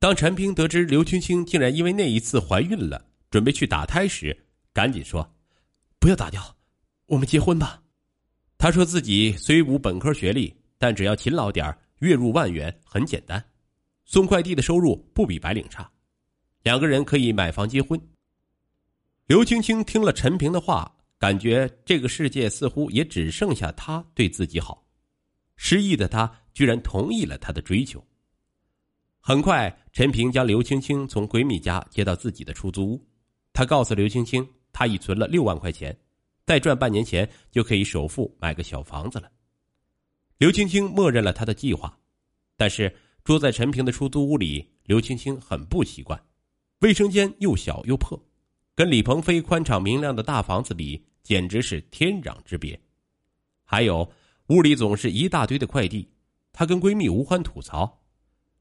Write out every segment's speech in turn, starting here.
当陈平得知刘青青竟然因为那一次怀孕了，准备去打胎时，赶紧说：“不要打掉，我们结婚吧。”他说自己虽无本科学历，但只要勤劳点月入万元很简单，送快递的收入不比白领差，两个人可以买房结婚。刘青青听了陈平的话，感觉这个世界似乎也只剩下他对自己好，失意的他居然同意了他的追求。很快，陈平将刘青青从闺蜜家接到自己的出租屋。他告诉刘青青，他已存了六万块钱，再赚半年钱就可以首付买个小房子了。刘青青默认了他的计划，但是住在陈平的出租屋里，刘青青很不习惯，卫生间又小又破，跟李鹏飞宽敞明亮的大房子比，简直是天壤之别。还有，屋里总是一大堆的快递，她跟闺蜜吴欢吐槽。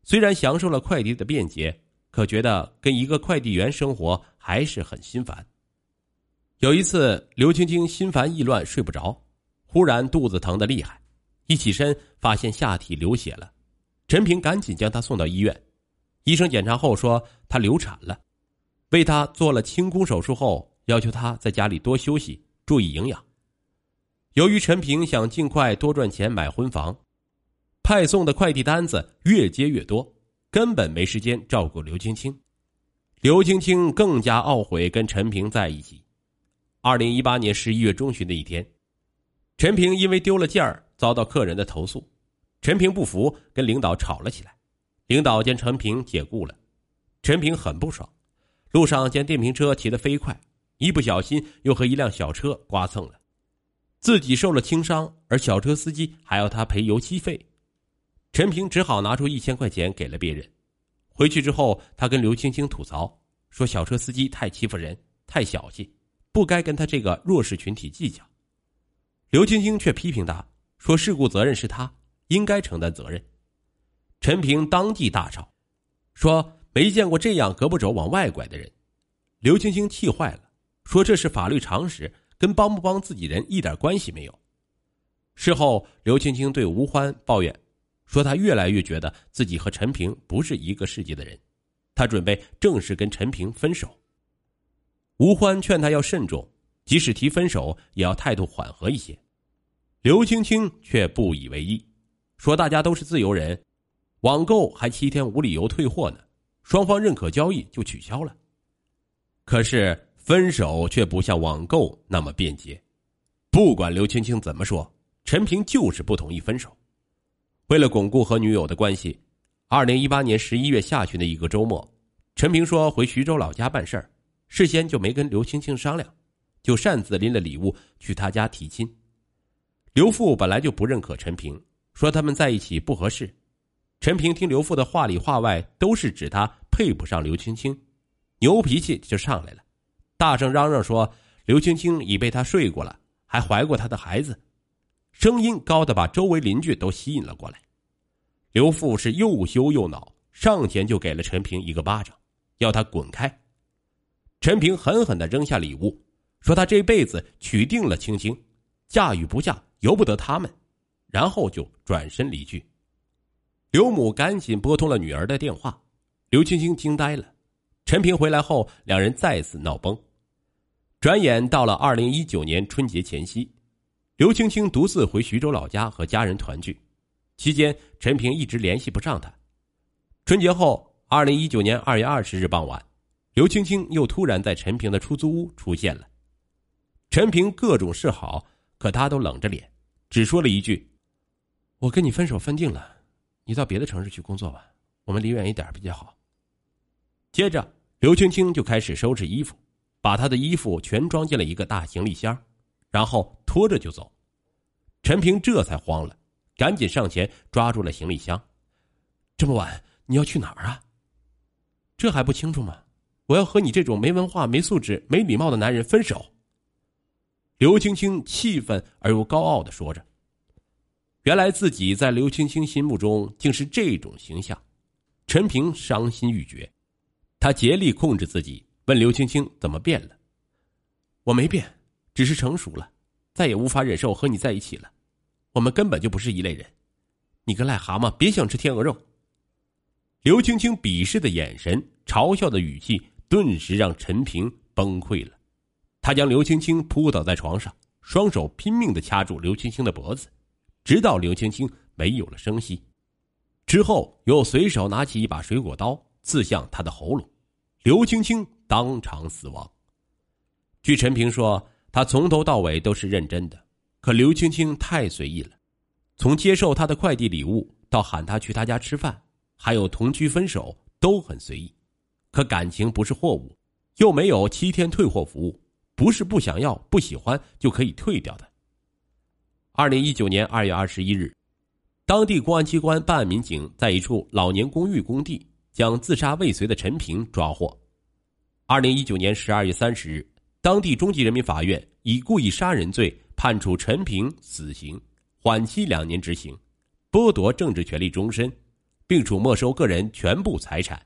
虽然享受了快递的便捷，可觉得跟一个快递员生活还是很心烦。有一次，刘青青心烦意乱，睡不着，忽然肚子疼得厉害，一起身发现下体流血了。陈平赶紧将她送到医院，医生检查后说她流产了，为她做了清宫手术后，要求她在家里多休息，注意营养。由于陈平想尽快多赚钱买婚房。派送的快递单子越接越多，根本没时间照顾刘青青。刘青青更加懊悔跟陈平在一起。二零一八年十一月中旬的一天，陈平因为丢了件儿遭到客人的投诉，陈平不服，跟领导吵了起来。领导将陈平解雇了，陈平很不爽。路上见电瓶车骑得飞快，一不小心又和一辆小车刮蹭了，自己受了轻伤，而小车司机还要他赔油漆费。陈平只好拿出一千块钱给了别人。回去之后，他跟刘青青吐槽说：“小车司机太欺负人，太小气，不该跟他这个弱势群体计较。”刘青青却批评他说：“事故责任是他，应该承担责任。”陈平当即大吵，说：“没见过这样胳膊肘往外拐的人。”刘青青气坏了，说：“这是法律常识，跟帮不帮自己人一点关系没有。”事后，刘青青对吴欢抱怨。说他越来越觉得自己和陈平不是一个世界的人，他准备正式跟陈平分手。吴欢劝他要慎重，即使提分手也要态度缓和一些。刘青青却不以为意，说大家都是自由人，网购还七天无理由退货呢，双方认可交易就取消了。可是分手却不像网购那么便捷，不管刘青青怎么说，陈平就是不同意分手。为了巩固和女友的关系，二零一八年十一月下旬的一个周末，陈平说回徐州老家办事儿，事先就没跟刘青青商量，就擅自拎了礼物去他家提亲。刘父本来就不认可陈平，说他们在一起不合适。陈平听刘父的话里话外都是指他配不上刘青青，牛脾气就上来了，大声嚷嚷说刘青青已被他睡过了，还怀过他的孩子。声音高的把周围邻居都吸引了过来，刘父是又羞又恼，上前就给了陈平一个巴掌，要他滚开。陈平狠狠的扔下礼物，说他这辈子娶定了青青，嫁与不嫁由不得他们，然后就转身离去。刘母赶紧拨通了女儿的电话，刘青青惊呆了。陈平回来后，两人再次闹崩。转眼到了二零一九年春节前夕。刘青青独自回徐州老家和家人团聚，期间陈平一直联系不上她。春节后，二零一九年二月二十日傍晚，刘青青又突然在陈平的出租屋出现了。陈平各种示好，可他都冷着脸，只说了一句：“我跟你分手分定了，你到别的城市去工作吧，我们离远一点比较好。”接着，刘青青就开始收拾衣服，把她的衣服全装进了一个大行李箱。然后拖着就走，陈平这才慌了，赶紧上前抓住了行李箱。这么晚你要去哪儿啊？这还不清楚吗？我要和你这种没文化、没素质、没礼貌的男人分手。刘青青气愤而又高傲的说着。原来自己在刘青青心目中竟是这种形象，陈平伤心欲绝，他竭力控制自己，问刘青青怎么变了。我没变。只是成熟了，再也无法忍受和你在一起了。我们根本就不是一类人。你个癞蛤蟆，别想吃天鹅肉。刘青青鄙视的眼神、嘲笑的语气，顿时让陈平崩溃了。他将刘青青扑倒在床上，双手拼命的掐住刘青青的脖子，直到刘青青没有了声息。之后又随手拿起一把水果刀，刺向她的喉咙，刘青青当场死亡。据陈平说，他从头到尾都是认真的，可刘青青太随意了，从接受他的快递礼物到喊他去他家吃饭。还有同居分手都很随意，可感情不是货物，又没有七天退货服务，不是不想要、不喜欢就可以退掉的。二零一九年二月二十一日，当地公安机关办案民警在一处老年公寓工地将自杀未遂的陈平抓获。二零一九年十二月三十日，当地中级人民法院以故意杀人罪判处陈平死刑，缓期两年执行，剥夺政治权利终身。并处没收个人全部财产。